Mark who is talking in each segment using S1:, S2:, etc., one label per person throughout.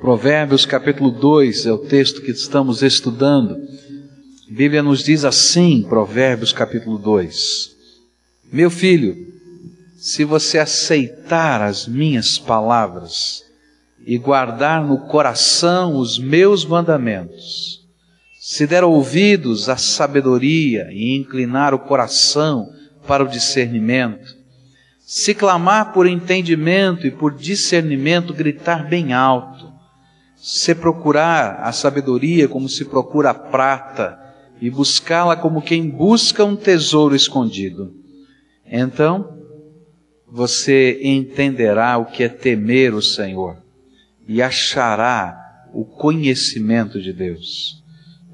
S1: Provérbios capítulo 2 é o texto que estamos estudando. A Bíblia nos diz assim, Provérbios capítulo 2: Meu filho, se você aceitar as minhas palavras e guardar no coração os meus mandamentos, se der ouvidos à sabedoria e inclinar o coração para o discernimento, se clamar por entendimento e por discernimento, gritar bem alto, se procurar a sabedoria como se procura a prata e buscá-la como quem busca um tesouro escondido. Então, você entenderá o que é temer o Senhor e achará o conhecimento de Deus.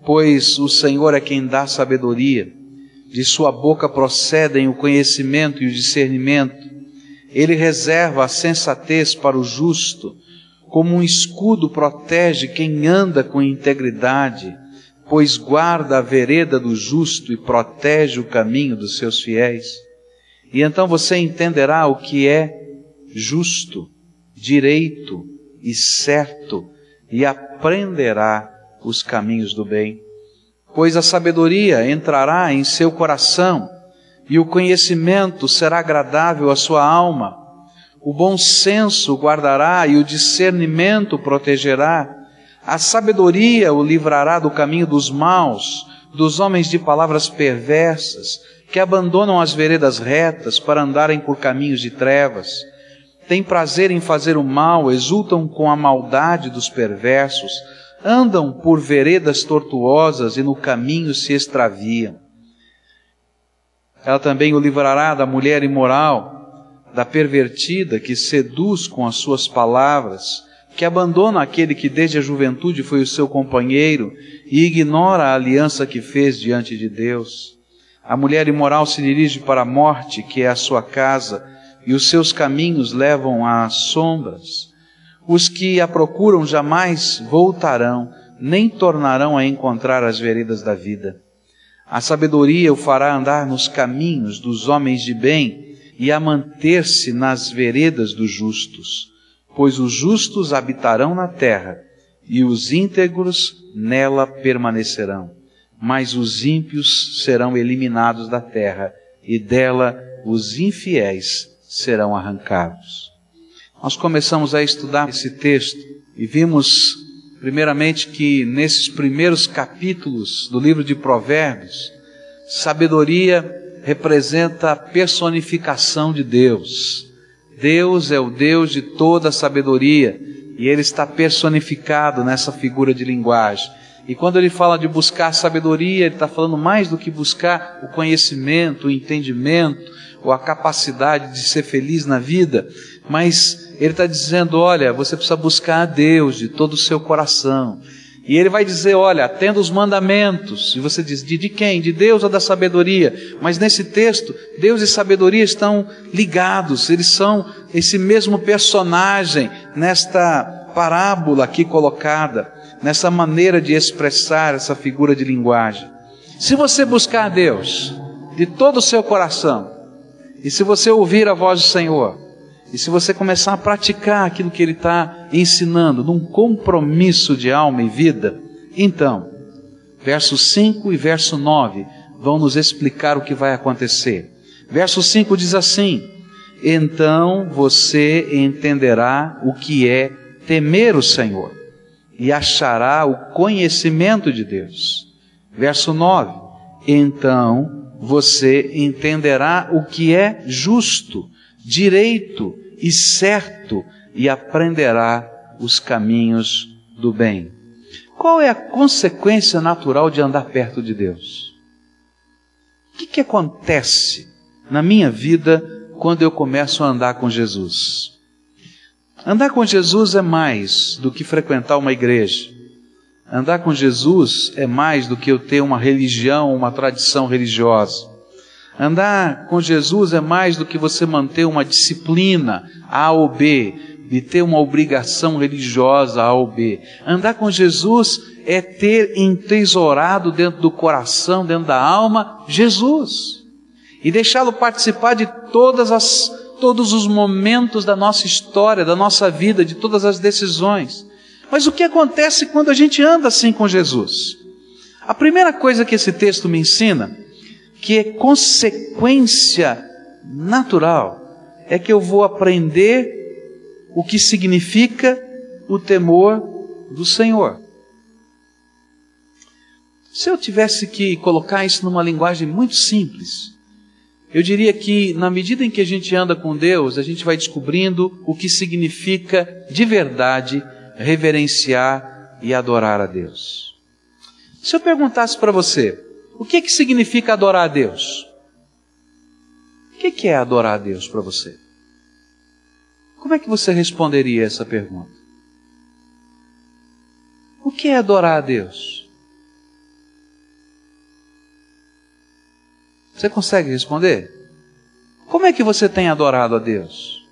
S1: Pois o Senhor é quem dá sabedoria, de sua boca procedem o conhecimento e o discernimento. Ele reserva a sensatez para o justo como um escudo protege quem anda com integridade, pois guarda a vereda do justo e protege o caminho dos seus fiéis. E então você entenderá o que é justo, direito e certo, e aprenderá os caminhos do bem. Pois a sabedoria entrará em seu coração, e o conhecimento será agradável à sua alma o bom senso guardará e o discernimento protegerá. A sabedoria o livrará do caminho dos maus, dos homens de palavras perversas, que abandonam as veredas retas para andarem por caminhos de trevas. Têm prazer em fazer o mal, exultam com a maldade dos perversos, andam por veredas tortuosas e no caminho se extraviam. Ela também o livrará da mulher imoral, da pervertida que seduz com as suas palavras, que abandona aquele que desde a juventude foi o seu companheiro e ignora a aliança que fez diante de Deus. A mulher imoral se dirige para a morte, que é a sua casa, e os seus caminhos levam às sombras. Os que a procuram jamais voltarão, nem tornarão a encontrar as veredas da vida. A sabedoria o fará andar nos caminhos dos homens de bem, e a manter-se nas veredas dos justos, pois os justos habitarão na terra e os íntegros nela permanecerão. Mas os ímpios serão eliminados da terra e dela os infiéis serão arrancados. Nós começamos a estudar esse texto e vimos, primeiramente, que nesses primeiros capítulos do livro de Provérbios, sabedoria representa a personificação de Deus. Deus é o Deus de toda a sabedoria e ele está personificado nessa figura de linguagem. E quando ele fala de buscar sabedoria, ele está falando mais do que buscar o conhecimento, o entendimento, ou a capacidade de ser feliz na vida, mas ele está dizendo: olha, você precisa buscar a Deus de todo o seu coração. E ele vai dizer: olha, atenda os mandamentos. E você diz: de, de quem? De Deus ou da sabedoria? Mas nesse texto, Deus e sabedoria estão ligados, eles são esse mesmo personagem nesta parábola aqui colocada, nessa maneira de expressar essa figura de linguagem. Se você buscar Deus de todo o seu coração, e se você ouvir a voz do Senhor, e se você começar a praticar aquilo que ele está ensinando, num compromisso de alma e vida, então, versos 5 e verso 9 vão nos explicar o que vai acontecer. Verso 5 diz assim: Então você entenderá o que é temer o Senhor e achará o conhecimento de Deus. Verso 9: Então você entenderá o que é justo direito e certo e aprenderá os caminhos do bem. Qual é a consequência natural de andar perto de Deus? O que, que acontece na minha vida quando eu começo a andar com Jesus? Andar com Jesus é mais do que frequentar uma igreja. Andar com Jesus é mais do que eu ter uma religião, uma tradição religiosa. Andar com Jesus é mais do que você manter uma disciplina A ou B, de ter uma obrigação religiosa A ou B. Andar com Jesus é ter entesourado dentro do coração, dentro da alma, Jesus. E deixá-lo participar de todas as, todos os momentos da nossa história, da nossa vida, de todas as decisões. Mas o que acontece quando a gente anda assim com Jesus? A primeira coisa que esse texto me ensina, que é consequência natural, é que eu vou aprender o que significa o temor do Senhor. Se eu tivesse que colocar isso numa linguagem muito simples, eu diria que na medida em que a gente anda com Deus, a gente vai descobrindo o que significa de verdade reverenciar e adorar a Deus. Se eu perguntasse para você, o que, que significa adorar a Deus? O que, que é adorar a Deus para você? Como é que você responderia essa pergunta? O que é adorar a Deus? Você consegue responder? Como é que você tem adorado a Deus?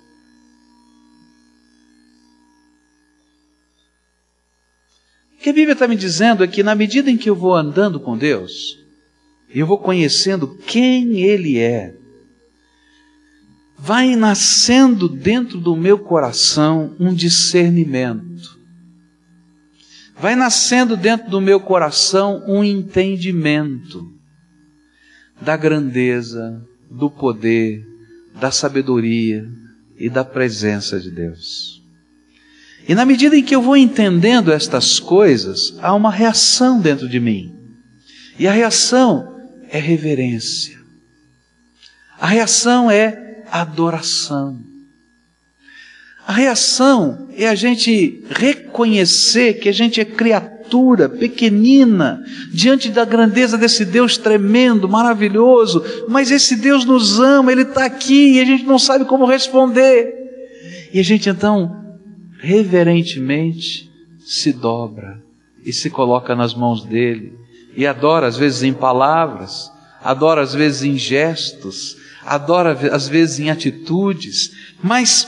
S1: O que a Bíblia está me dizendo é que na medida em que eu vou andando com Deus, eu vou conhecendo quem Ele é, vai nascendo dentro do meu coração um discernimento. Vai nascendo dentro do meu coração um entendimento da grandeza, do poder, da sabedoria e da presença de Deus. E na medida em que eu vou entendendo estas coisas, há uma reação dentro de mim. E a reação é reverência. A reação é adoração. A reação é a gente reconhecer que a gente é criatura pequenina diante da grandeza desse Deus tremendo, maravilhoso, mas esse Deus nos ama, Ele está aqui e a gente não sabe como responder. E a gente então, reverentemente, se dobra e se coloca nas mãos dele e adora, às vezes em palavras, adora, às vezes em gestos, adora às vezes em atitudes, mas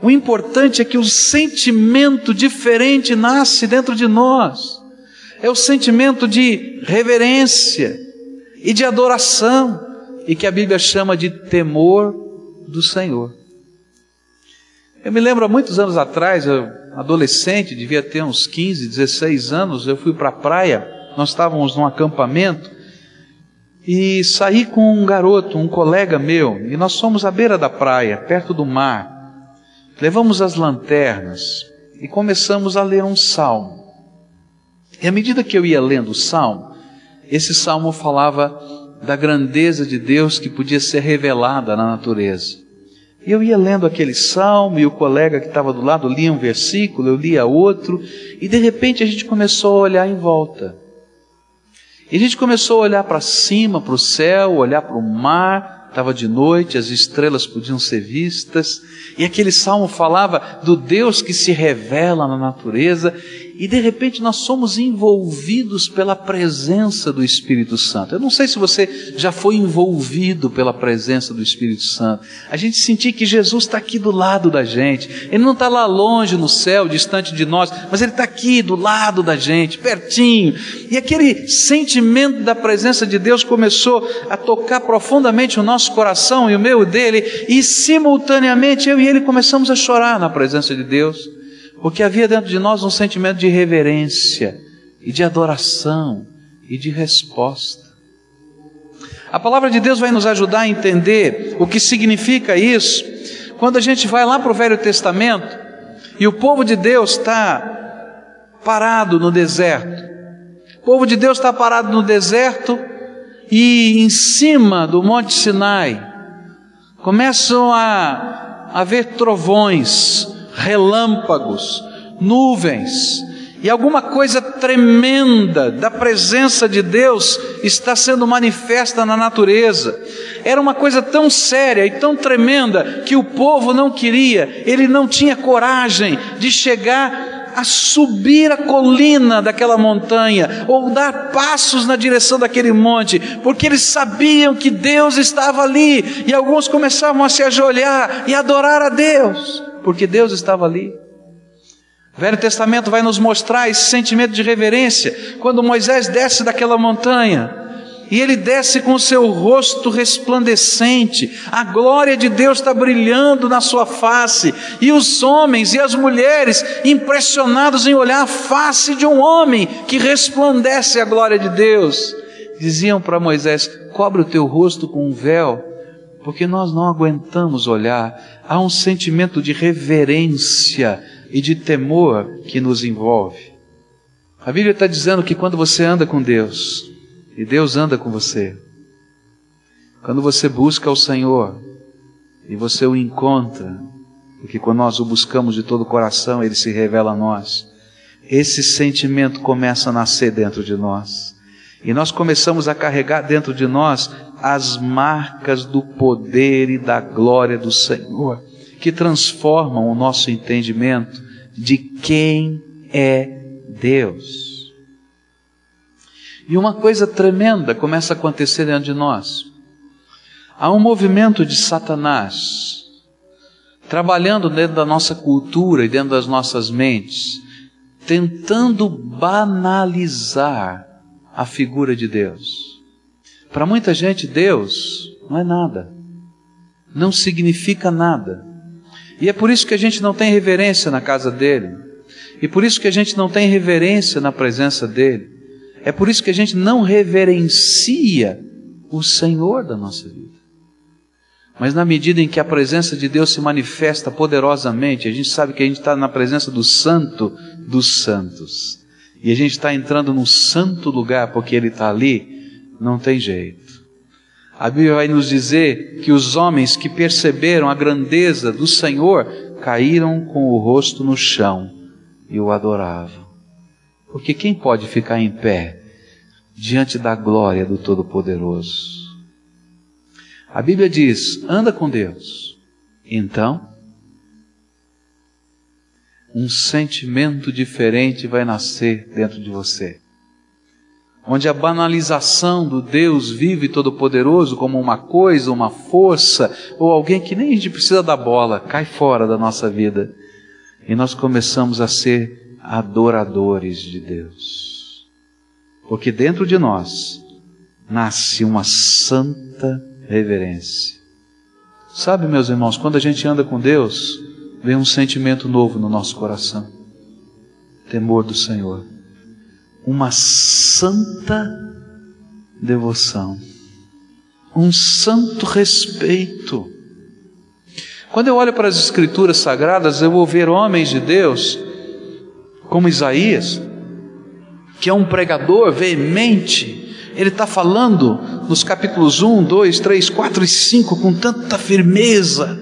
S1: o importante é que o sentimento diferente nasce dentro de nós. É o sentimento de reverência e de adoração, e que a Bíblia chama de temor do Senhor. Eu me lembro há muitos anos atrás, eu, adolescente, devia ter uns 15, 16 anos, eu fui para a praia, nós estávamos num acampamento, e saí com um garoto, um colega meu, e nós fomos à beira da praia, perto do mar. Levamos as lanternas e começamos a ler um salmo. E à medida que eu ia lendo o salmo, esse salmo falava da grandeza de Deus que podia ser revelada na natureza. E eu ia lendo aquele salmo e o colega que estava do lado lia um versículo, eu lia outro, e de repente a gente começou a olhar em volta. E a gente começou a olhar para cima, para o céu, olhar para o mar, estava de noite, as estrelas podiam ser vistas, e aquele salmo falava do Deus que se revela na natureza, e de repente nós somos envolvidos pela presença do Espírito Santo. Eu não sei se você já foi envolvido pela presença do Espírito Santo. A gente sentir que Jesus está aqui do lado da gente. Ele não está lá longe no céu, distante de nós, mas Ele está aqui do lado da gente, pertinho. E aquele sentimento da presença de Deus começou a tocar profundamente o nosso coração e o meu dele, e simultaneamente eu e ele começamos a chorar na presença de Deus porque havia dentro de nós um sentimento de reverência e de adoração e de resposta. A palavra de Deus vai nos ajudar a entender o que significa isso quando a gente vai lá para o Velho Testamento e o povo de Deus está parado no deserto. O povo de Deus está parado no deserto e em cima do Monte Sinai começam a haver trovões, relâmpagos, nuvens, e alguma coisa tremenda da presença de Deus está sendo manifesta na natureza. Era uma coisa tão séria e tão tremenda que o povo não queria, ele não tinha coragem de chegar a subir a colina daquela montanha ou dar passos na direção daquele monte, porque eles sabiam que Deus estava ali e alguns começavam a se ajoelhar e adorar a Deus porque Deus estava ali. O Velho Testamento vai nos mostrar esse sentimento de reverência quando Moisés desce daquela montanha e ele desce com o seu rosto resplandecente, a glória de Deus está brilhando na sua face, e os homens e as mulheres impressionados em olhar a face de um homem que resplandece a glória de Deus, diziam para Moisés: cobre o teu rosto com um véu, porque nós não aguentamos olhar, há um sentimento de reverência e de temor que nos envolve. A Bíblia está dizendo que quando você anda com Deus, e Deus anda com você, quando você busca o Senhor, e você o encontra, porque quando nós o buscamos de todo o coração, ele se revela a nós. Esse sentimento começa a nascer dentro de nós. E nós começamos a carregar dentro de nós as marcas do poder e da glória do Senhor, que transformam o nosso entendimento de quem é Deus. E uma coisa tremenda começa a acontecer dentro de nós. Há um movimento de Satanás trabalhando dentro da nossa cultura e dentro das nossas mentes, tentando banalizar a figura de Deus. Para muita gente, Deus não é nada, não significa nada. E é por isso que a gente não tem reverência na casa dele. E por isso que a gente não tem reverência na presença dele. É por isso que a gente não reverencia o Senhor da nossa vida. Mas na medida em que a presença de Deus se manifesta poderosamente, a gente sabe que a gente está na presença do Santo dos Santos. E a gente está entrando num santo lugar porque Ele está ali, não tem jeito. A Bíblia vai nos dizer que os homens que perceberam a grandeza do Senhor caíram com o rosto no chão e o adoravam. Porque quem pode ficar em pé diante da glória do Todo-Poderoso? A Bíblia diz: anda com Deus. Então, um sentimento diferente vai nascer dentro de você. Onde a banalização do Deus vivo e todo-poderoso como uma coisa, uma força, ou alguém que nem a gente precisa da bola, cai fora da nossa vida e nós começamos a ser adoradores de Deus. Porque dentro de nós nasce uma santa reverência. Sabe, meus irmãos, quando a gente anda com Deus, vem um sentimento novo no nosso coração: temor do Senhor, uma santa devoção, um santo respeito. Quando eu olho para as Escrituras sagradas, eu vou ver homens de Deus, como Isaías, que é um pregador veemente, ele está falando nos capítulos 1, 2, 3, 4 e 5 com tanta firmeza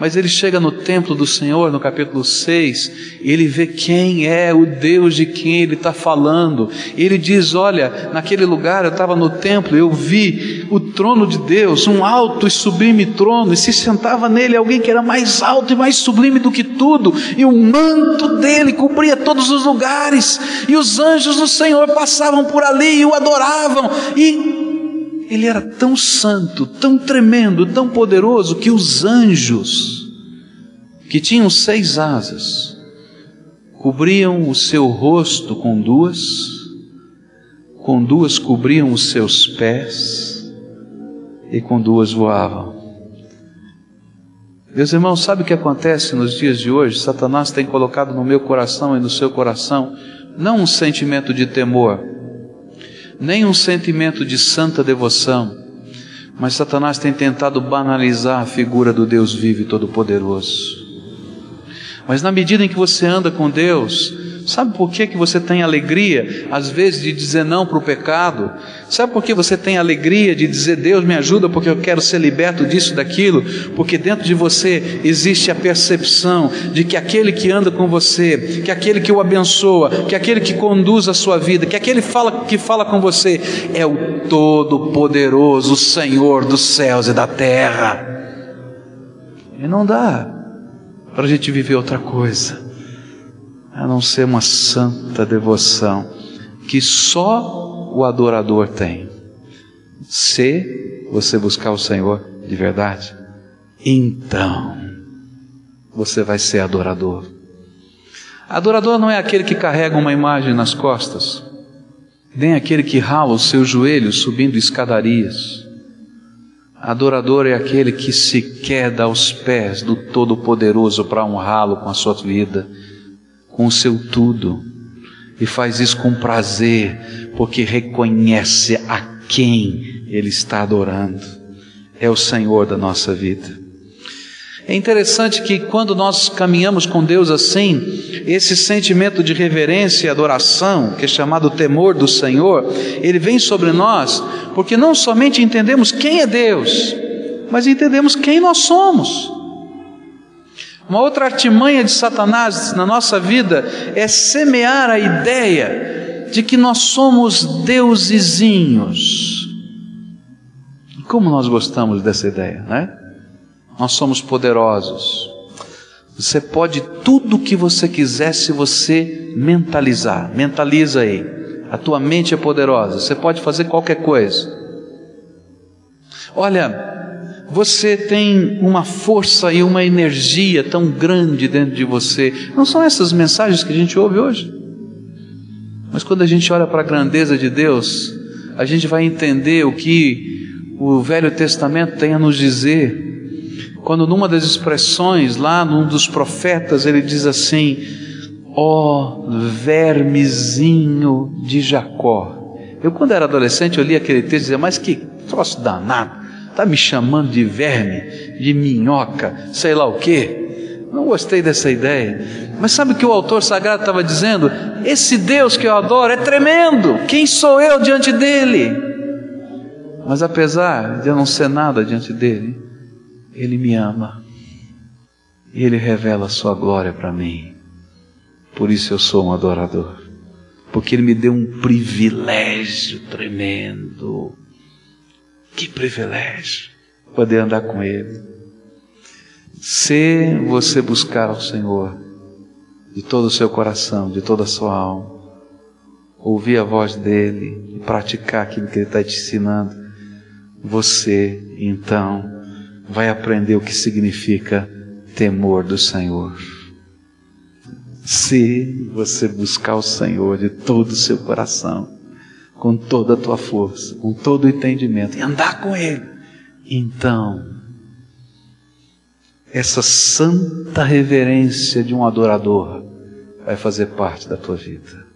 S1: mas ele chega no templo do Senhor, no capítulo 6, e ele vê quem é o Deus de quem ele está falando. E ele diz: Olha, naquele lugar eu estava no templo, eu vi o trono de Deus, um alto e sublime trono, e se sentava nele alguém que era mais alto e mais sublime do que tudo, e o manto dele cobria todos os lugares, e os anjos do Senhor passavam por ali e o adoravam, e ele era tão santo, tão tremendo, tão poderoso que os anjos, que tinham seis asas, cobriam o seu rosto com duas, com duas cobriam os seus pés e com duas voavam. Meus irmãos, sabe o que acontece nos dias de hoje? Satanás tem colocado no meu coração e no seu coração não um sentimento de temor, nem um sentimento de santa devoção, mas Satanás tem tentado banalizar a figura do Deus vivo e todo-poderoso. Mas na medida em que você anda com Deus, Sabe por que, que você tem alegria, às vezes, de dizer não para o pecado? Sabe por que você tem alegria de dizer Deus me ajuda porque eu quero ser liberto disso, daquilo? Porque dentro de você existe a percepção de que aquele que anda com você, que aquele que o abençoa, que aquele que conduz a sua vida, que aquele fala, que fala com você é o Todo-Poderoso, o Senhor dos céus e da terra. E não dá para a gente viver outra coisa a não ser uma santa devoção que só o adorador tem. Se você buscar o Senhor de verdade, então você vai ser adorador. Adorador não é aquele que carrega uma imagem nas costas. nem aquele que rala os seus joelhos subindo escadarias. Adorador é aquele que se queda aos pés do Todo-Poderoso para honrá-lo com a sua vida, com o seu tudo, e faz isso com prazer, porque reconhece a quem ele está adorando. É o Senhor da nossa vida. É interessante que quando nós caminhamos com Deus assim, esse sentimento de reverência e adoração, que é chamado temor do Senhor, ele vem sobre nós, porque não somente entendemos quem é Deus, mas entendemos quem nós somos. Uma outra artimanha de Satanás na nossa vida é semear a ideia de que nós somos deusezinhos. Como nós gostamos dessa ideia, né? Nós somos poderosos. Você pode tudo o que você quiser se você mentalizar. Mentaliza aí. A tua mente é poderosa. Você pode fazer qualquer coisa. Olha, você tem uma força e uma energia tão grande dentro de você. Não são essas mensagens que a gente ouve hoje? Mas quando a gente olha para a grandeza de Deus, a gente vai entender o que o Velho Testamento tem a nos dizer quando numa das expressões, lá num dos profetas, ele diz assim: Ó oh, vermezinho de Jacó. Eu, quando era adolescente, eu li aquele texto e dizia: Mas que troço danado, está me chamando de verme, de minhoca, sei lá o quê. Não gostei dessa ideia. Mas sabe o que o autor sagrado estava dizendo? Esse Deus que eu adoro é tremendo. Quem sou eu diante dele? Mas apesar de eu não ser nada diante dele, ele me ama. E Ele revela a sua glória para mim. Por isso eu sou um adorador. Porque Ele me deu um privilégio tremendo. Que privilégio poder andar com Ele. Se você buscar ao Senhor de todo o seu coração, de toda a sua alma, ouvir a voz dEle e praticar aquilo que Ele está te ensinando, você então vai aprender o que significa temor do Senhor. Se você buscar o Senhor de todo o seu coração, com toda a tua força, com todo o entendimento, e andar com Ele, então, essa santa reverência de um adorador vai fazer parte da tua vida.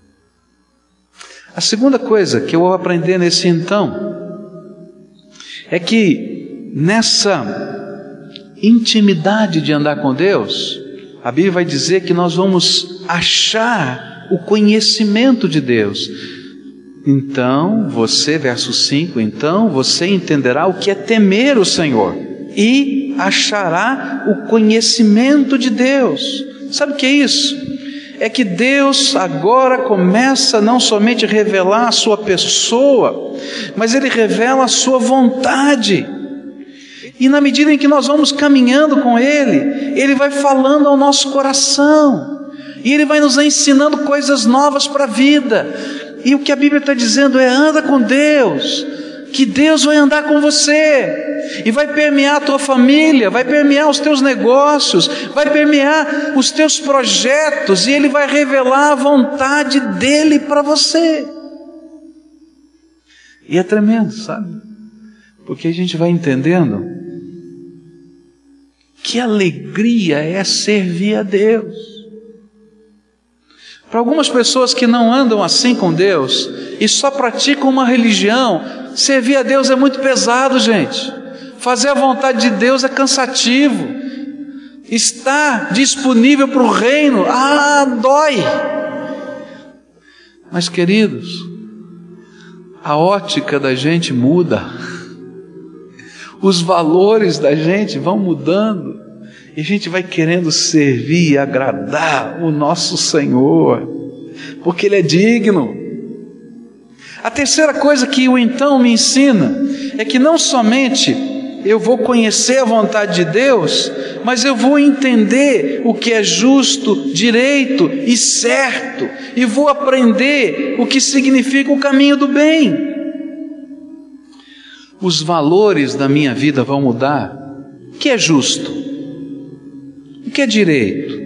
S1: A segunda coisa que eu vou aprender nesse então é que nessa intimidade de andar com Deus, a Bíblia vai dizer que nós vamos achar o conhecimento de Deus. Então, você, verso 5, então você entenderá o que é temer o Senhor e achará o conhecimento de Deus. Sabe o que é isso? É que Deus agora começa não somente a revelar a sua pessoa, mas Ele revela a sua vontade. E na medida em que nós vamos caminhando com Ele, Ele vai falando ao nosso coração, e Ele vai nos ensinando coisas novas para a vida. E o que a Bíblia está dizendo é: anda com Deus, que Deus vai andar com você, e vai permear a tua família, vai permear os teus negócios, vai permear os teus projetos, e Ele vai revelar a vontade dEle para você. E é tremendo, sabe? Porque a gente vai entendendo que alegria é servir a Deus. Para algumas pessoas que não andam assim com Deus e só praticam uma religião, servir a Deus é muito pesado, gente. Fazer a vontade de Deus é cansativo. Estar disponível para o reino, ah, dói. Mas, queridos, a ótica da gente muda os valores da gente vão mudando, e a gente vai querendo servir e agradar o nosso Senhor, porque Ele é digno. A terceira coisa que o então me ensina é que não somente eu vou conhecer a vontade de Deus, mas eu vou entender o que é justo, direito e certo, e vou aprender o que significa o caminho do bem os valores da minha vida vão mudar. O que é justo? Que é direito?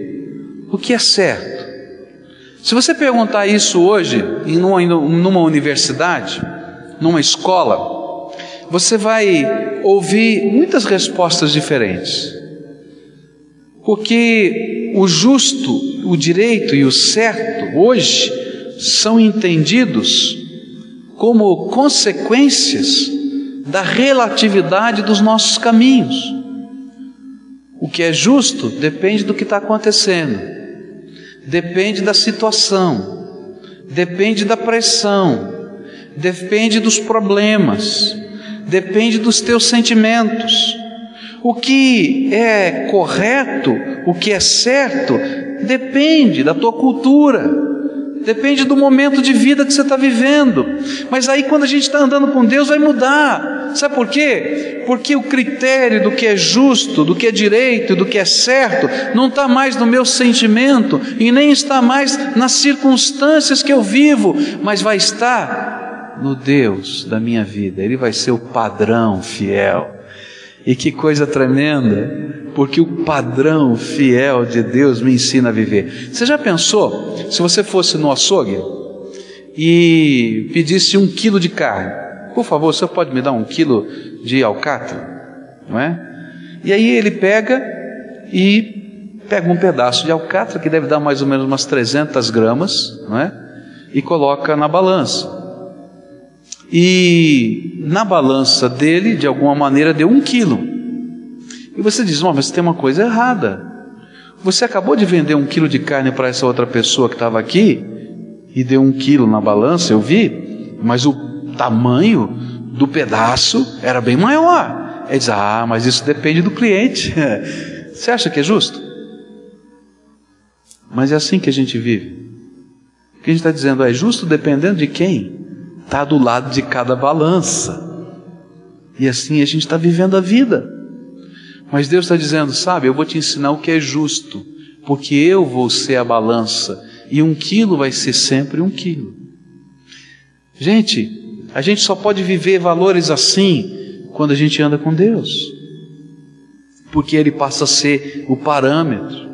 S1: O que é certo? Se você perguntar isso hoje, em numa universidade, numa escola, você vai ouvir muitas respostas diferentes. Porque o justo, o direito e o certo, hoje, são entendidos como consequências da relatividade dos nossos caminhos. O que é justo depende do que está acontecendo, depende da situação, depende da pressão, depende dos problemas, depende dos teus sentimentos. O que é correto, o que é certo, depende da tua cultura, depende do momento de vida que você está vivendo. Mas aí, quando a gente está andando com Deus, vai mudar. Sabe por quê? Porque o critério do que é justo, do que é direito, do que é certo, não está mais no meu sentimento e nem está mais nas circunstâncias que eu vivo, mas vai estar no Deus da minha vida. Ele vai ser o padrão fiel. E que coisa tremenda, porque o padrão fiel de Deus me ensina a viver. Você já pensou, se você fosse no açougue e pedisse um quilo de carne, por favor, você pode me dar um quilo de alcatra? Não é? E aí ele pega e pega um pedaço de alcatra, que deve dar mais ou menos umas 300 gramas, não é? E coloca na balança. E na balança dele, de alguma maneira, deu um quilo. E você diz: oh, mas tem uma coisa errada. Você acabou de vender um quilo de carne para essa outra pessoa que estava aqui e deu um quilo na balança, eu vi, mas o tamanho do pedaço era bem maior. Ele diz: Ah, mas isso depende do cliente. Você acha que é justo? Mas é assim que a gente vive. O que a gente está dizendo é justo dependendo de quem? Está do lado de cada balança. E assim a gente está vivendo a vida. Mas Deus está dizendo, sabe, eu vou te ensinar o que é justo, porque eu vou ser a balança, e um quilo vai ser sempre um quilo. Gente, a gente só pode viver valores assim quando a gente anda com Deus, porque Ele passa a ser o parâmetro.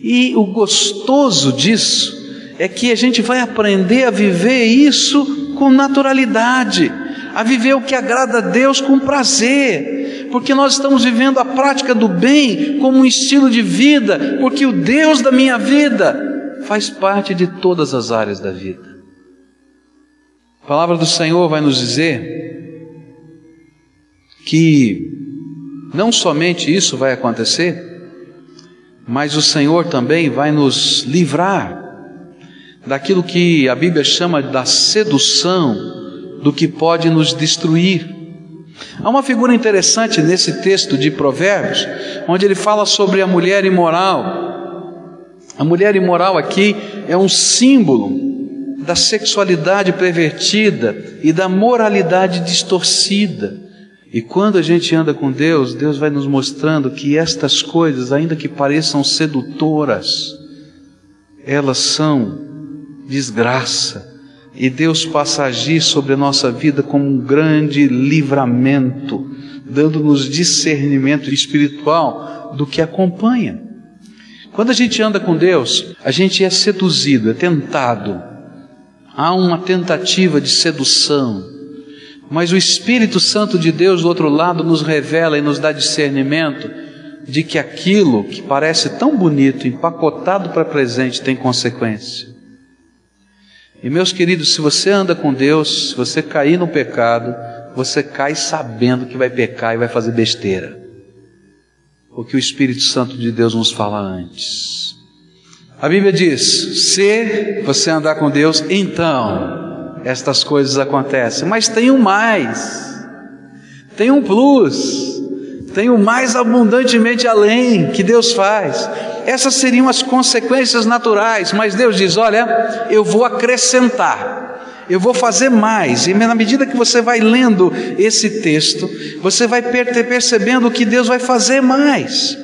S1: E o gostoso disso é que a gente vai aprender a viver isso com naturalidade, a viver o que agrada a Deus com prazer, porque nós estamos vivendo a prática do bem como um estilo de vida, porque o Deus da minha vida faz parte de todas as áreas da vida. A palavra do Senhor vai nos dizer que não somente isso vai acontecer, mas o Senhor também vai nos livrar daquilo que a Bíblia chama da sedução, do que pode nos destruir. Há uma figura interessante nesse texto de Provérbios, onde ele fala sobre a mulher imoral. A mulher imoral aqui é um símbolo da sexualidade pervertida e da moralidade distorcida. E quando a gente anda com Deus, Deus vai nos mostrando que estas coisas, ainda que pareçam sedutoras, elas são desgraça. E Deus passa a agir sobre a nossa vida como um grande livramento, dando-nos discernimento espiritual do que acompanha. Quando a gente anda com Deus, a gente é seduzido, é tentado. Há uma tentativa de sedução. Mas o Espírito Santo de Deus do outro lado nos revela e nos dá discernimento de que aquilo que parece tão bonito, empacotado para presente, tem consequência. E meus queridos, se você anda com Deus, se você cair no pecado, você cai sabendo que vai pecar e vai fazer besteira. Porque o Espírito Santo de Deus nos fala antes. A Bíblia diz: se você andar com Deus, então estas coisas acontecem. Mas tem um mais, tem um plus, tem um mais abundantemente além que Deus faz. Essas seriam as consequências naturais, mas Deus diz: Olha, eu vou acrescentar, eu vou fazer mais, e na medida que você vai lendo esse texto, você vai percebendo que Deus vai fazer mais.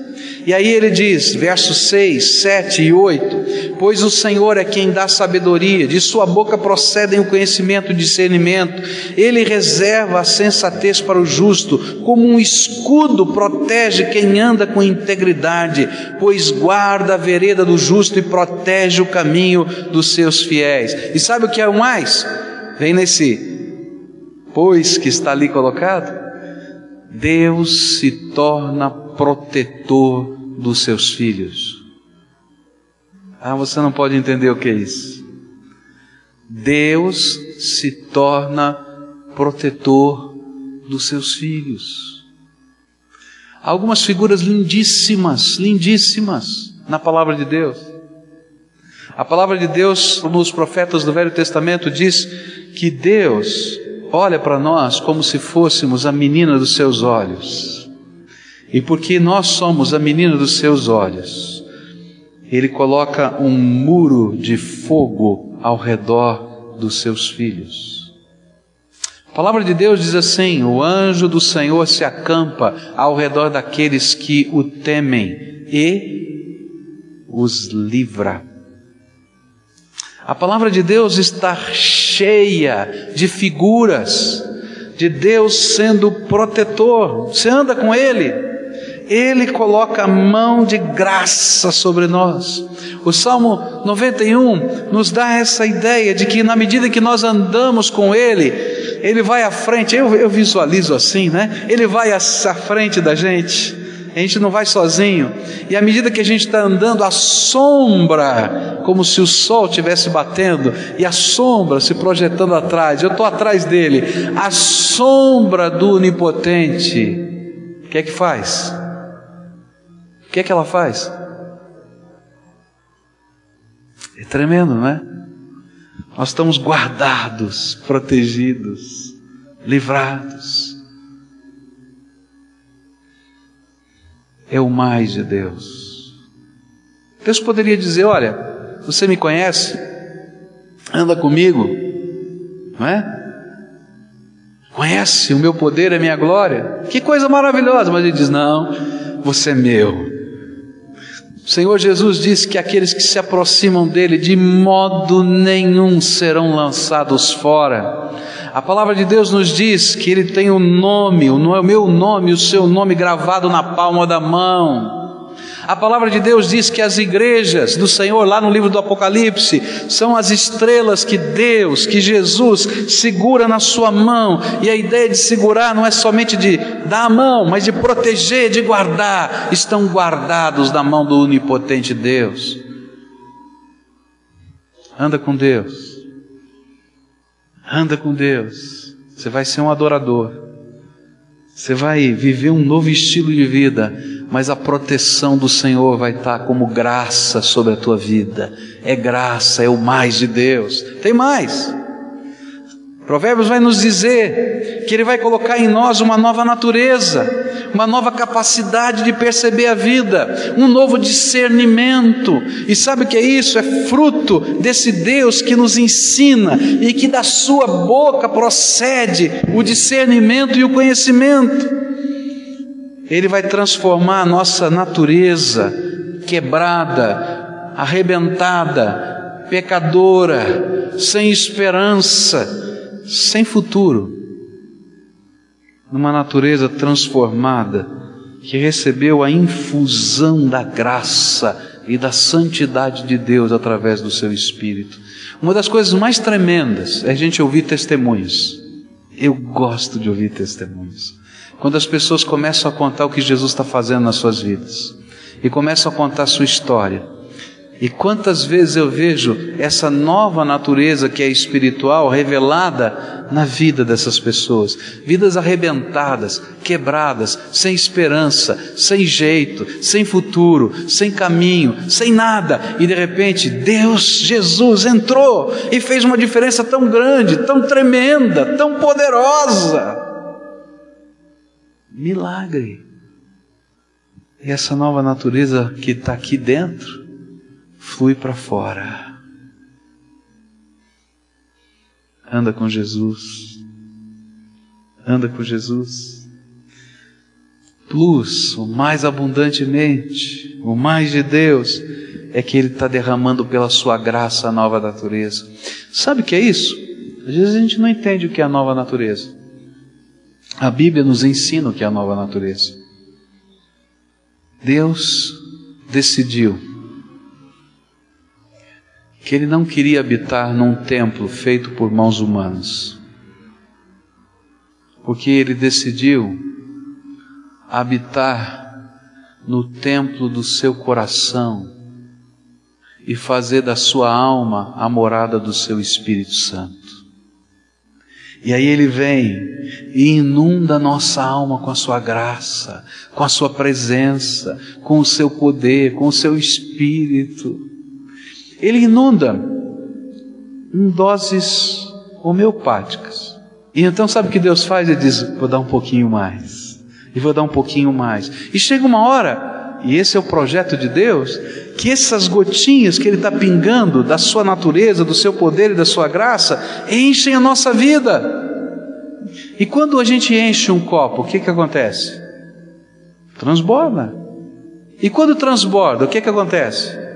S1: E aí ele diz, versos 6, 7 e 8: Pois o Senhor é quem dá sabedoria, de sua boca procedem o conhecimento e discernimento, ele reserva a sensatez para o justo, como um escudo protege quem anda com integridade, pois guarda a vereda do justo e protege o caminho dos seus fiéis. E sabe o que é o mais? Vem nesse pois que está ali colocado. Deus se torna protetor dos seus filhos. Ah, você não pode entender o que é isso. Deus se torna protetor dos seus filhos. Há algumas figuras lindíssimas, lindíssimas na palavra de Deus. A palavra de Deus nos profetas do Velho Testamento diz que Deus olha para nós como se fôssemos a menina dos seus olhos. E porque nós somos a menina dos seus olhos, Ele coloca um muro de fogo ao redor dos seus filhos. A palavra de Deus diz assim: O anjo do Senhor se acampa ao redor daqueles que o temem e os livra. A palavra de Deus está cheia de figuras de Deus sendo protetor. Você anda com Ele, Ele coloca a mão de graça sobre nós. O Salmo 91 nos dá essa ideia de que na medida que nós andamos com Ele, Ele vai à frente. Eu, eu visualizo assim, né? Ele vai à frente da gente a gente não vai sozinho, e à medida que a gente está andando, a sombra, como se o sol estivesse batendo, e a sombra se projetando atrás, eu estou atrás dele, a sombra do onipotente, o que é que faz? Que é que ela faz? É tremendo, não é? Nós estamos guardados, protegidos, livrados. é o mais de Deus. Deus poderia dizer: Olha, você me conhece, anda comigo, não é? Conhece o meu poder, a minha glória. Que coisa maravilhosa, mas ele diz: Não, você é meu. O Senhor Jesus disse que aqueles que se aproximam dele de modo nenhum serão lançados fora. A palavra de Deus nos diz que Ele tem o um nome, o meu nome, o seu nome gravado na palma da mão. A palavra de Deus diz que as igrejas do Senhor, lá no livro do Apocalipse, são as estrelas que Deus, que Jesus segura na sua mão. E a ideia de segurar não é somente de dar a mão, mas de proteger, de guardar. Estão guardados na mão do onipotente Deus. Anda com Deus. Anda com Deus. Você vai ser um adorador. Você vai viver um novo estilo de vida, mas a proteção do Senhor vai estar como graça sobre a tua vida. É graça, é o mais de Deus. Tem mais. Provérbios vai nos dizer que Ele vai colocar em nós uma nova natureza, uma nova capacidade de perceber a vida, um novo discernimento. E sabe o que é isso? É fruto desse Deus que nos ensina e que da Sua boca procede o discernimento e o conhecimento. Ele vai transformar a nossa natureza quebrada, arrebentada, pecadora, sem esperança sem futuro, numa natureza transformada que recebeu a infusão da graça e da santidade de Deus através do seu Espírito. Uma das coisas mais tremendas é a gente ouvir testemunhos. Eu gosto de ouvir testemunhos. Quando as pessoas começam a contar o que Jesus está fazendo nas suas vidas e começam a contar a sua história e quantas vezes eu vejo essa nova natureza que é espiritual revelada na vida dessas pessoas, vidas arrebentadas, quebradas, sem esperança, sem jeito, sem futuro, sem caminho, sem nada, e de repente Deus, Jesus entrou e fez uma diferença tão grande, tão tremenda, tão poderosa. Milagre. E essa nova natureza que está aqui dentro flui para fora. Anda com Jesus. Anda com Jesus. plus, o mais abundantemente, o mais de Deus, é que Ele está derramando pela Sua graça a nova natureza. Sabe o que é isso? Às vezes a gente não entende o que é a nova natureza. A Bíblia nos ensina o que é a nova natureza. Deus decidiu que Ele não queria habitar num templo feito por mãos humanas, porque Ele decidiu habitar no templo do seu coração e fazer da sua alma a morada do seu Espírito Santo. E aí ele vem e inunda nossa alma com a sua graça, com a sua presença, com o seu poder, com o seu espírito. Ele inunda em doses homeopáticas. E então sabe o que Deus faz? Ele diz: vou dar um pouquinho mais. E vou dar um pouquinho mais. E chega uma hora, e esse é o projeto de Deus, que essas gotinhas que Ele está pingando da sua natureza, do seu poder e da sua graça, enchem a nossa vida. E quando a gente enche um copo, o que, que acontece? Transborda. E quando transborda, o que, que acontece?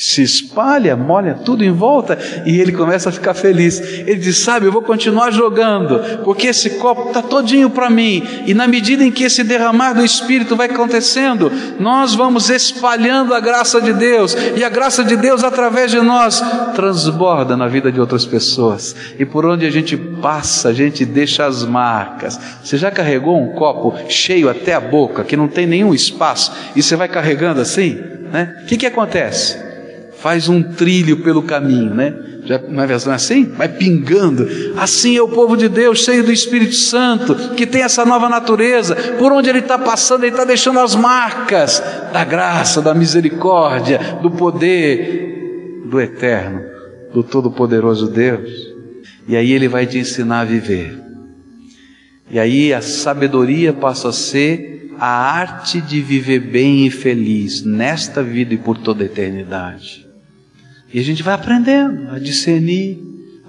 S1: Se espalha, molha tudo em volta e ele começa a ficar feliz. Ele diz: Sabe, eu vou continuar jogando, porque esse copo está todinho para mim. E na medida em que esse derramar do Espírito vai acontecendo, nós vamos espalhando a graça de Deus, e a graça de Deus através de nós transborda na vida de outras pessoas. E por onde a gente passa, a gente deixa as marcas. Você já carregou um copo cheio até a boca, que não tem nenhum espaço, e você vai carregando assim? Né? O que, que acontece? Faz um trilho pelo caminho, né? Já uma versão assim? Vai pingando. Assim é o povo de Deus, cheio do Espírito Santo, que tem essa nova natureza. Por onde ele está passando, ele está deixando as marcas da graça, da misericórdia, do poder do eterno, do Todo-Poderoso Deus. E aí ele vai te ensinar a viver. E aí a sabedoria passa a ser a arte de viver bem e feliz nesta vida e por toda a eternidade. E a gente vai aprendendo a discernir,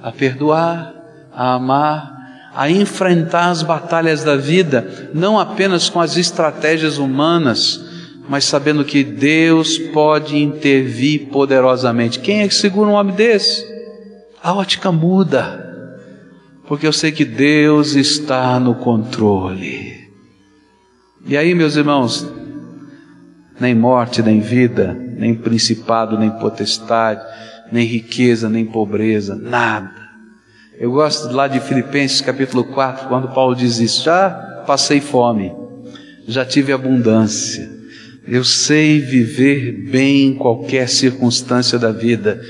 S1: a perdoar, a amar, a enfrentar as batalhas da vida, não apenas com as estratégias humanas, mas sabendo que Deus pode intervir poderosamente. Quem é que segura um homem desse? A ótica muda, porque eu sei que Deus está no controle. E aí, meus irmãos, nem morte, nem vida, nem principado, nem potestade, nem riqueza, nem pobreza, nada. Eu gosto lá de Filipenses capítulo 4, quando Paulo diz isso: já passei fome, já tive abundância, eu sei viver bem em qualquer circunstância da vida,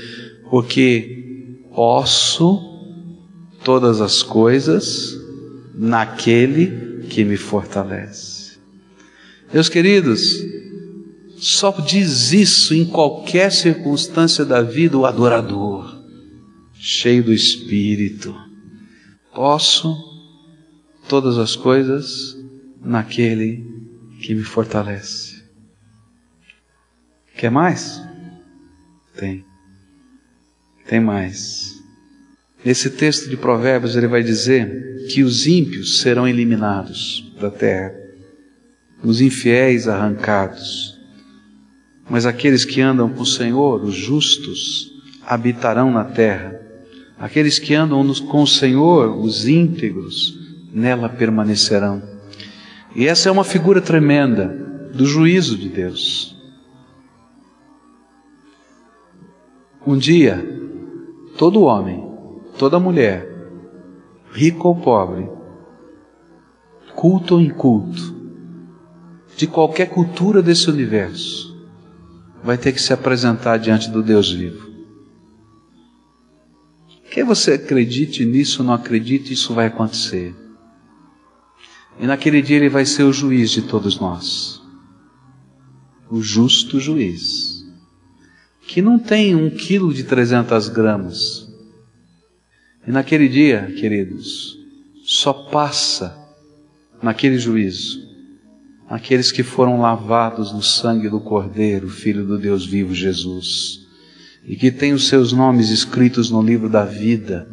S1: porque posso todas as coisas naquele que me fortalece. Meus queridos, só diz isso em qualquer circunstância da vida o adorador, cheio do Espírito. Posso todas as coisas naquele que me fortalece. Quer mais? Tem. Tem mais. Nesse texto de Provérbios ele vai dizer que os ímpios serão eliminados da terra, os infiéis arrancados mas aqueles que andam com o Senhor, os justos, habitarão na terra. Aqueles que andam com o Senhor, os íntegros, nela permanecerão. E essa é uma figura tremenda do juízo de Deus. Um dia, todo homem, toda mulher, rico ou pobre, culto ou inculto, de qualquer cultura desse universo, vai ter que se apresentar diante do Deus vivo. Quer você acredite nisso ou não acredite, isso vai acontecer. E naquele dia ele vai ser o juiz de todos nós. O justo juiz. Que não tem um quilo de 300 gramas. E naquele dia, queridos, só passa naquele juízo aqueles que foram lavados no sangue do Cordeiro, Filho do Deus vivo Jesus, e que têm os seus nomes escritos no livro da vida,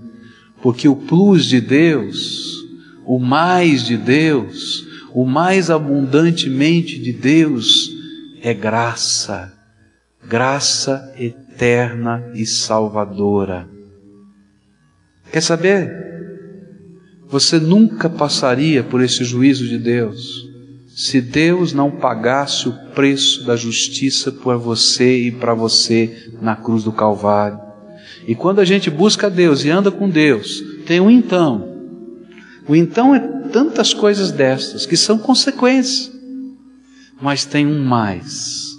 S1: porque o plus de Deus, o mais de Deus, O mais abundantemente de Deus é graça, graça eterna e salvadora. Quer saber? Você nunca passaria por esse juízo de Deus se Deus não pagasse o preço da justiça por você e para você na cruz do Calvário. E quando a gente busca Deus e anda com Deus, tem um então. O então é tantas coisas destas que são consequências. Mas tem um mais,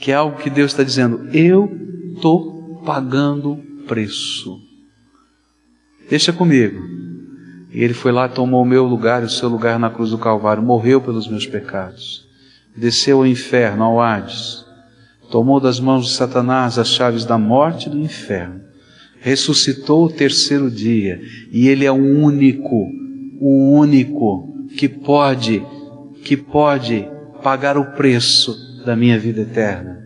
S1: que é algo que Deus está dizendo: eu estou pagando preço. Deixa comigo. E ele foi lá, tomou o meu lugar e o seu lugar na cruz do Calvário, morreu pelos meus pecados, desceu ao inferno, ao Hades, tomou das mãos de Satanás as chaves da morte e do inferno, ressuscitou o terceiro dia, e ele é o único, o único que pode, que pode pagar o preço da minha vida eterna.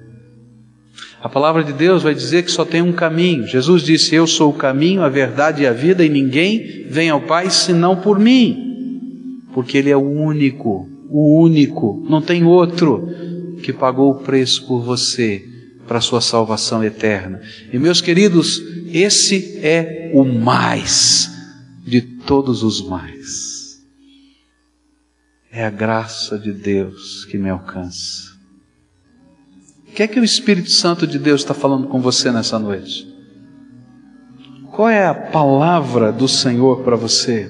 S1: A palavra de Deus vai dizer que só tem um caminho. Jesus disse: Eu sou o caminho, a verdade e a vida, e ninguém vem ao Pai senão por mim. Porque Ele é o único, o único, não tem outro que pagou o preço por você para a sua salvação eterna. E meus queridos, esse é o mais de todos os mais. É a graça de Deus que me alcança. O que é que o Espírito Santo de Deus está falando com você nessa noite? Qual é a palavra do Senhor para você?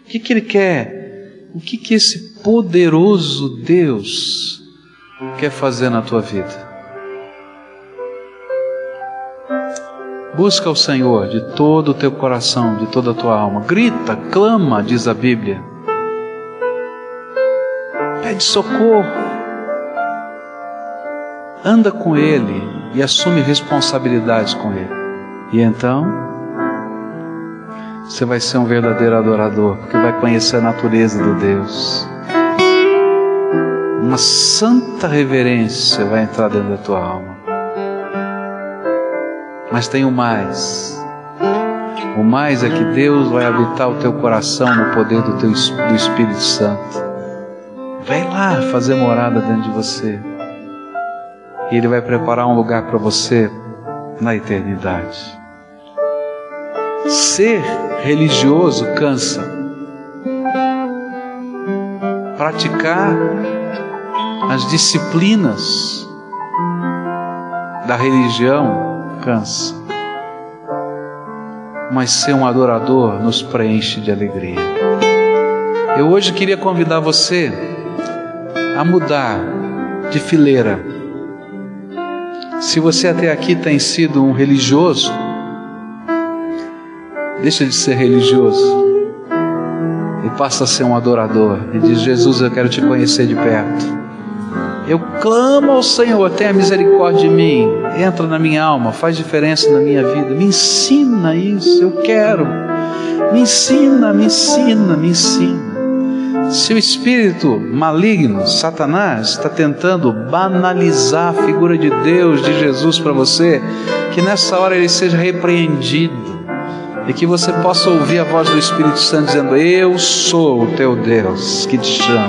S1: O que, que Ele quer? O que, que esse poderoso Deus quer fazer na tua vida? Busca o Senhor de todo o teu coração, de toda a tua alma. Grita, clama, diz a Bíblia. Pede socorro anda com Ele e assume responsabilidades com Ele. E então, você vai ser um verdadeiro adorador, porque vai conhecer a natureza do Deus. Uma santa reverência vai entrar dentro da tua alma. Mas tem o mais. O mais é que Deus vai habitar o teu coração no poder do, teu, do Espírito Santo. Vem lá fazer morada dentro de você e Ele vai preparar um lugar para você na eternidade. Ser religioso cansa. Praticar as disciplinas da religião cansa. Mas ser um adorador nos preenche de alegria. Eu hoje queria convidar você a mudar de fileira se você até aqui tem sido um religioso, deixa de ser religioso e passa a ser um adorador. E diz: Jesus, eu quero te conhecer de perto. Eu clamo ao Senhor, tenha misericórdia de mim, entra na minha alma, faz diferença na minha vida, me ensina isso, eu quero. Me ensina, me ensina, me ensina. Se o espírito maligno, Satanás, está tentando banalizar a figura de Deus, de Jesus para você, que nessa hora ele seja repreendido e que você possa ouvir a voz do Espírito Santo dizendo: Eu sou o teu Deus que te chama,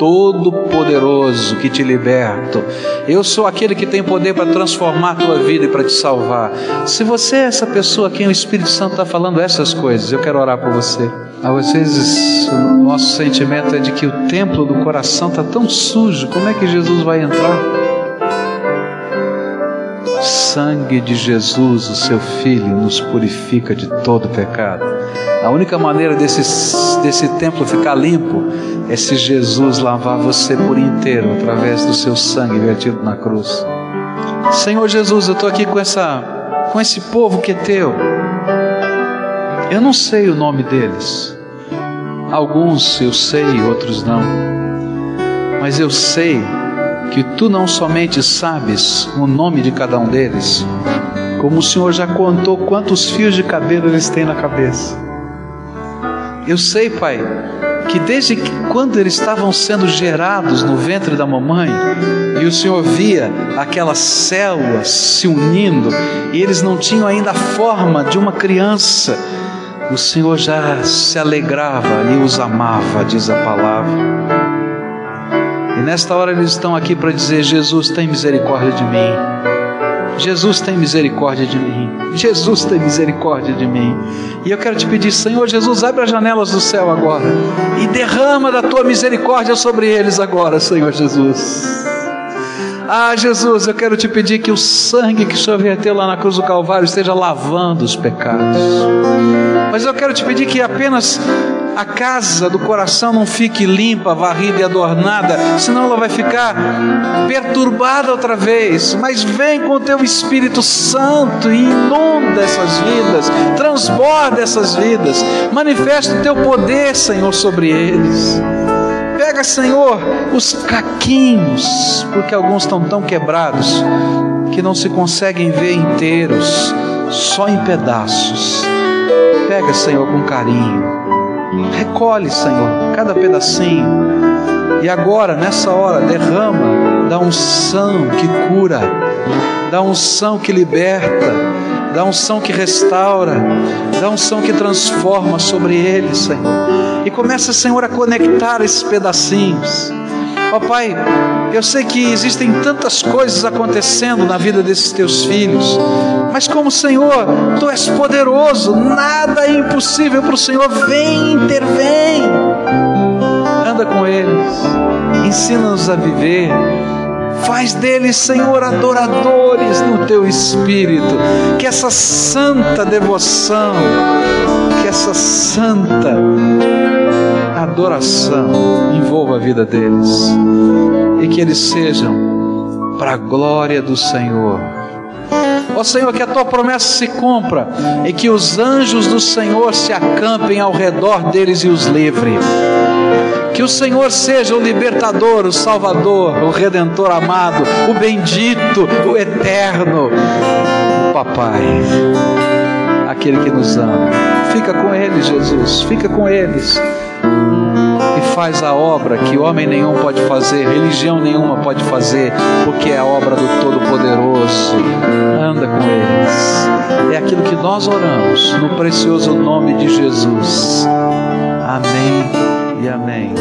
S1: Todo-Poderoso que te liberto. Eu sou aquele que tem poder para transformar a tua vida e para te salvar. Se você é essa pessoa a quem o Espírito Santo está falando essas coisas, eu quero orar por você. Às vezes o nosso sentimento é de que o templo do coração está tão sujo, como é que Jesus vai entrar? O sangue de Jesus, o seu Filho, nos purifica de todo pecado. A única maneira desse, desse templo ficar limpo é se Jesus lavar você por inteiro através do seu sangue vertido na cruz. Senhor Jesus, eu estou aqui com, essa, com esse povo que é teu. Eu não sei o nome deles. Alguns eu sei, outros não. Mas eu sei que tu não somente sabes o nome de cada um deles, como o Senhor já contou quantos fios de cabelo eles têm na cabeça. Eu sei, Pai, que desde que, quando eles estavam sendo gerados no ventre da mamãe, e o Senhor via aquelas células se unindo, e eles não tinham ainda a forma de uma criança, o Senhor já se alegrava e os amava, diz a palavra. E nesta hora eles estão aqui para dizer: Jesus, tem misericórdia de mim. Jesus tem misericórdia de mim. Jesus tem misericórdia de mim. E eu quero te pedir, Senhor Jesus, abre as janelas do céu agora e derrama da tua misericórdia sobre eles agora, Senhor Jesus. Ah, Jesus, eu quero te pedir que o sangue que o Senhor verteu lá na cruz do Calvário esteja lavando os pecados. Mas eu quero te pedir que apenas a casa do coração não fique limpa, varrida e adornada, senão ela vai ficar perturbada outra vez. Mas vem com o teu Espírito Santo e inunda essas vidas, transborda essas vidas, manifesta o teu poder, Senhor, sobre eles. Pega, Senhor, os caquinhos, porque alguns estão tão quebrados que não se conseguem ver inteiros, só em pedaços. Pega, Senhor, com carinho. Recolhe, Senhor, cada pedacinho. E agora, nessa hora, derrama da unção que cura, da unção que liberta, da unção que restaura, da unção que transforma sobre eles, Senhor e começa, Senhor, a conectar esses pedacinhos. Ó oh, Pai, eu sei que existem tantas coisas acontecendo na vida desses teus filhos, mas como Senhor, Tu és poderoso, nada é impossível para o Senhor. Vem, intervém, anda com eles, ensina-nos a viver. Faz deles, Senhor, adoradores no teu espírito. Que essa santa devoção, que essa santa adoração envolva a vida deles e que eles sejam para a glória do Senhor. Ó Senhor, que a tua promessa se cumpra e que os anjos do Senhor se acampem ao redor deles e os livre. Que o Senhor seja o libertador, o salvador, o redentor amado, o bendito, o eterno, o papai, aquele que nos ama. Fica com eles, Jesus, fica com eles faz a obra que homem nenhum pode fazer, religião nenhuma pode fazer, porque é a obra do Todo-Poderoso. Anda com eles. É aquilo que nós oramos no precioso nome de Jesus. Amém e amém.